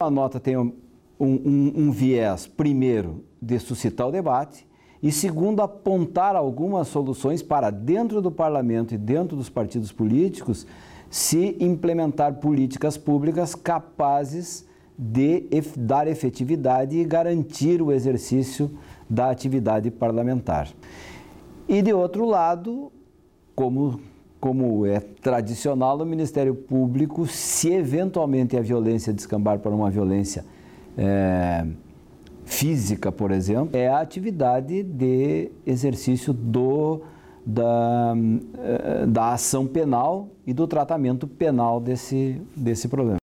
A nota tem um, um, um viés, primeiro, de suscitar o debate, e segundo, apontar algumas soluções para, dentro do parlamento e dentro dos partidos políticos, se implementar políticas públicas capazes de dar efetividade e garantir o exercício da atividade parlamentar. E de outro lado, como, como é tradicional, o Ministério Público, se eventualmente a violência descambar para uma violência é, física, por exemplo, é a atividade de exercício do, da, eh, da ação penal e do tratamento penal desse, desse problema.